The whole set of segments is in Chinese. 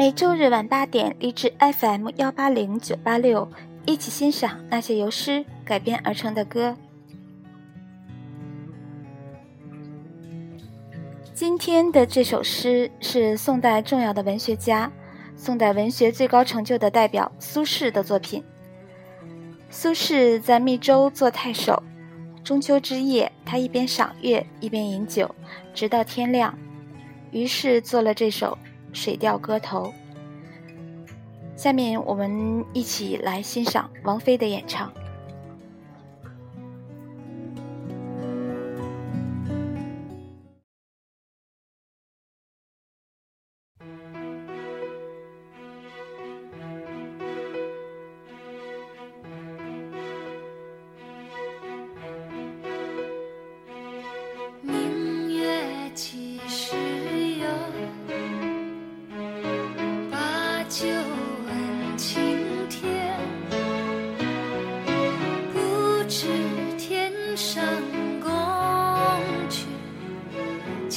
每周日晚八点，励志 FM 幺八零九八六，一起欣赏那些由诗改编而成的歌。今天的这首诗是宋代重要的文学家、宋代文学最高成就的代表苏轼的作品。苏轼在密州做太守，中秋之夜，他一边赏月一边饮酒，直到天亮，于是做了这首。《水调歌头》，下面我们一起来欣赏王菲的演唱。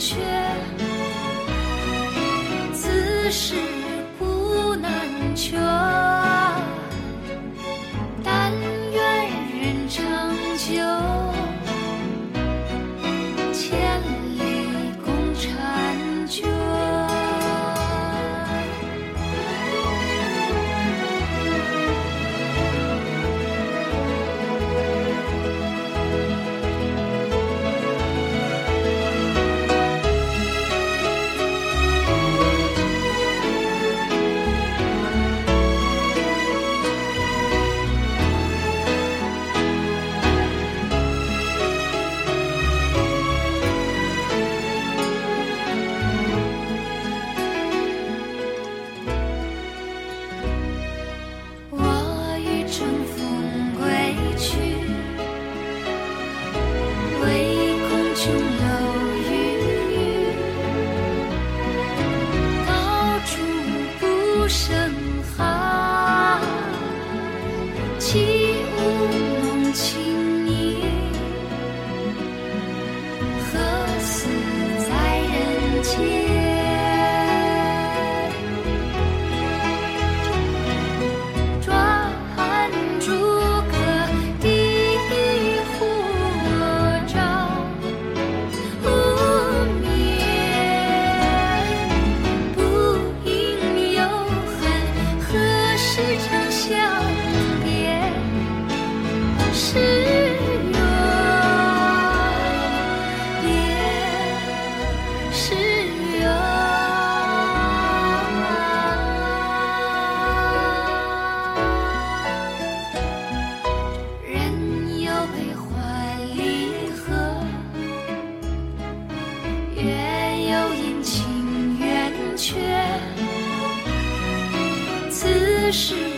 却此时就要是。